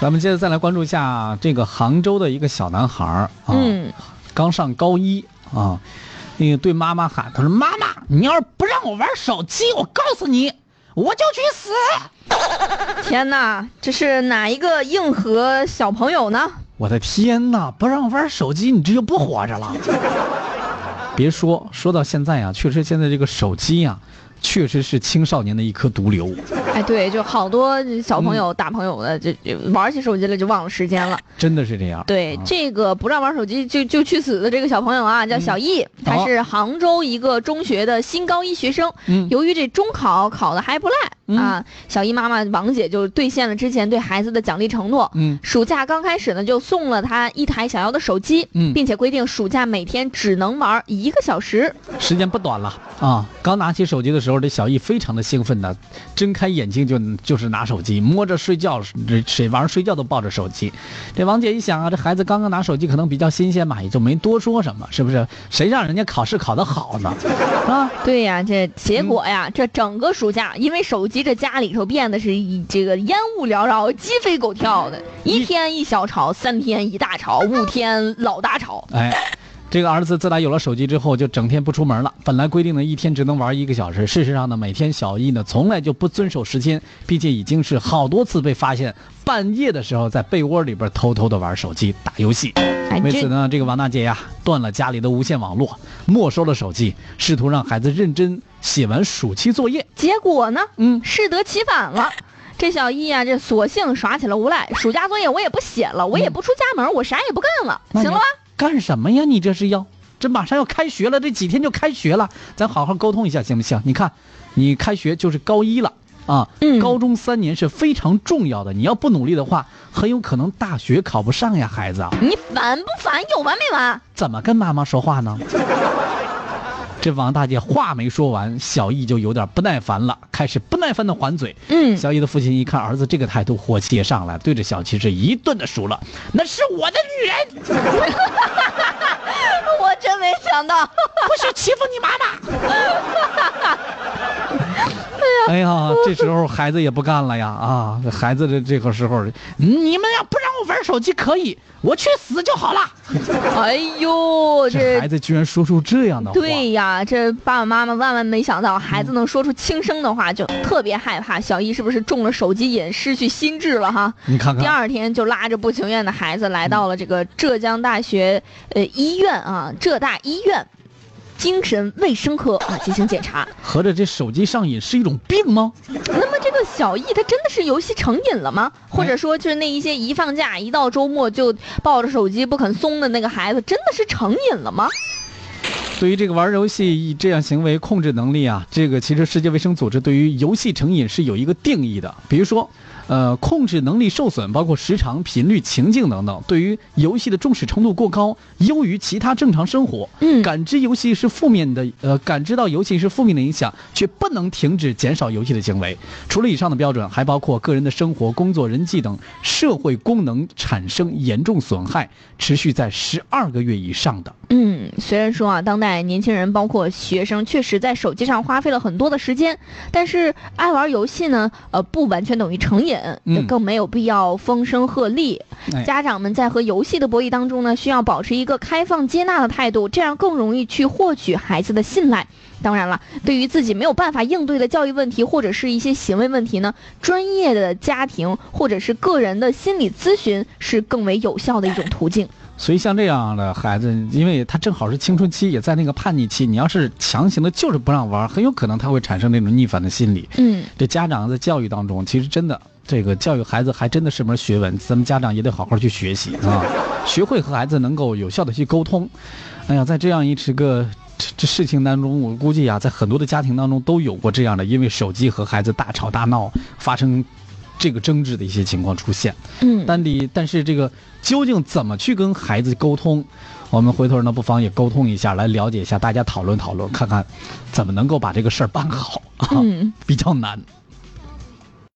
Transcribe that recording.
咱们接着再来关注一下这个杭州的一个小男孩儿啊，嗯，刚上高一啊，那个对妈妈喊，他说：“妈妈，你要是不让我玩手机，我告诉你，我就去死。天哪，这是哪一个硬核小朋友呢？”我的天哪，不让玩手机，你这就不活着了。别说，说到现在啊，确实现在这个手机呀、确实是青少年的一颗毒瘤。哎，对，就好多小朋友、大朋友的，这这玩起手机来就忘了时间了。真的是这样。对，啊这个不让玩手机就就去死的这个小朋友啊，叫小易，他是杭州一个中学的新高一学生。嗯由于这中考考的还不赖、嗯啊，小易妈妈王姐就兑现了之前对孩子的奖励承诺。嗯暑假刚开始呢，就送了他一台想要的手机，嗯并且规定暑假每天只能玩一个小时。时间不短了啊！刚拿起手机的时候，这小易非常的兴奋呢，睁开眼睛就就是拿手机，摸着睡觉，这谁晚上睡觉都抱着手机。这王姐一想啊，这孩子刚刚拿手机，可能比较新鲜嘛，也就没多说什么，是不是？谁让人家考试考得好呢？啊，对呀，这结果嗯呀，这整个暑假因为手机，这家里头变得是一这个烟雾缭绕、鸡飞狗跳的，一天一小吵，三天一大吵，五天老大吵。哎。这个儿子自打有了手机之后，就整天不出门了。本来规定的一天只能玩一个小时，事实上呢，每天小易呢从来就不遵守时间，并且已经是好多次被发现半夜的时候在被窝里边偷偷的玩手机、打游戏。为此呢，这个王大姐呀，断了家里的无线网络，没收了手机，试图让孩子认真写完暑期作业。结果呢，嗯，适得其反了。这小易啊，这索性耍起了无赖，暑假作业我也不写了，我也不出家门，我啥也不干了，行了吧？干什么呀？你这是要？这马上要开学了，这几天就开学了，咱好好沟通一下行不行？你看，你开学就是高一了啊，嗯高中三年是非常重要的，你要不努力的话，很有可能大学考不上呀，孩子啊。你烦不烦？有完没完？怎么跟妈妈说话呢？这王大姐话没说完，小易就有点不耐烦了，开始不耐烦的还嘴。嗯，小易的父亲一看儿子这个态度，火气也上来，对着小七是一顿的数落：“那是我的女人，我真没想到。不许欺负你妈妈。” 哎呀，这时候孩子也不干了呀！啊，这孩子的这个时候，你们要不让我玩手机可以，我去死就好了。哎呦，这孩子居然说出这样的话，对呀，这爸爸妈妈万万没想到，孩子能说出轻生的话，就特别害怕小易是不是中了手机瘾，失去心智了哈？你看看，第二天就拉着不情愿的孩子来到了这个浙江大学呃医院啊，浙大医院精神卫生科 啊进行检查。合着这手机上瘾是一种病吗？那么这个小易他真的是游戏成瘾了吗？或者说就是那一些一放假一到周末就抱着手机不肯松的那个孩子，真的是成瘾了吗？对于这个玩游戏这样行为控制能力啊，这个其实世界卫生组织对于游戏成瘾是有一个定义的。比如说，呃，控制能力受损，包括时长、频率、情境等等，对于游戏的重视程度过高，优于其他正常生活。嗯感知游戏是负面的，呃，感知到游戏是负面的影响，却不能停止减少游戏的行为。除了以上的标准，还包括个人的生活、工作、人际等社会功能产生严重损害，持续在十二个月以上的。嗯，虽然说啊，当代年轻人包括学生确实在手机上花费了很多的时间，但是爱玩游戏呢，呃，不完全等于成瘾，嗯更没有必要风声鹤唳。哎家长们在和游戏的博弈当中呢，需要保持一个开放接纳的态度，这样更容易去获取孩子的信赖。当然了，对于自己没有办法应对的教育问题或者是一些行为问题呢，专业的家庭或者是个人的心理咨询是更为有效的一种途径。所以像这样的孩子，因为他正好是青春期，也在那个叛逆期，你要是强行的就是不让玩，很有可能他会产生那种逆反的心理。嗯。这家长在教育当中，其实真的这个教育孩子还真的是门学问，咱们家长也得好好去学习 啊，学会和孩子能够有效的去沟通。哎呀，在这样一这个这这事情当中，我估计啊，在很多的家庭当中都有过这样的，因为手机和孩子大吵大闹，发生这个争执的一些情况出现。嗯，但你但是这个究竟怎么去跟孩子沟通？我们回头呢，不妨也沟通一下，来了解一下，大家讨论讨论，看看怎么能够把这个事儿办好啊，嗯。比较难。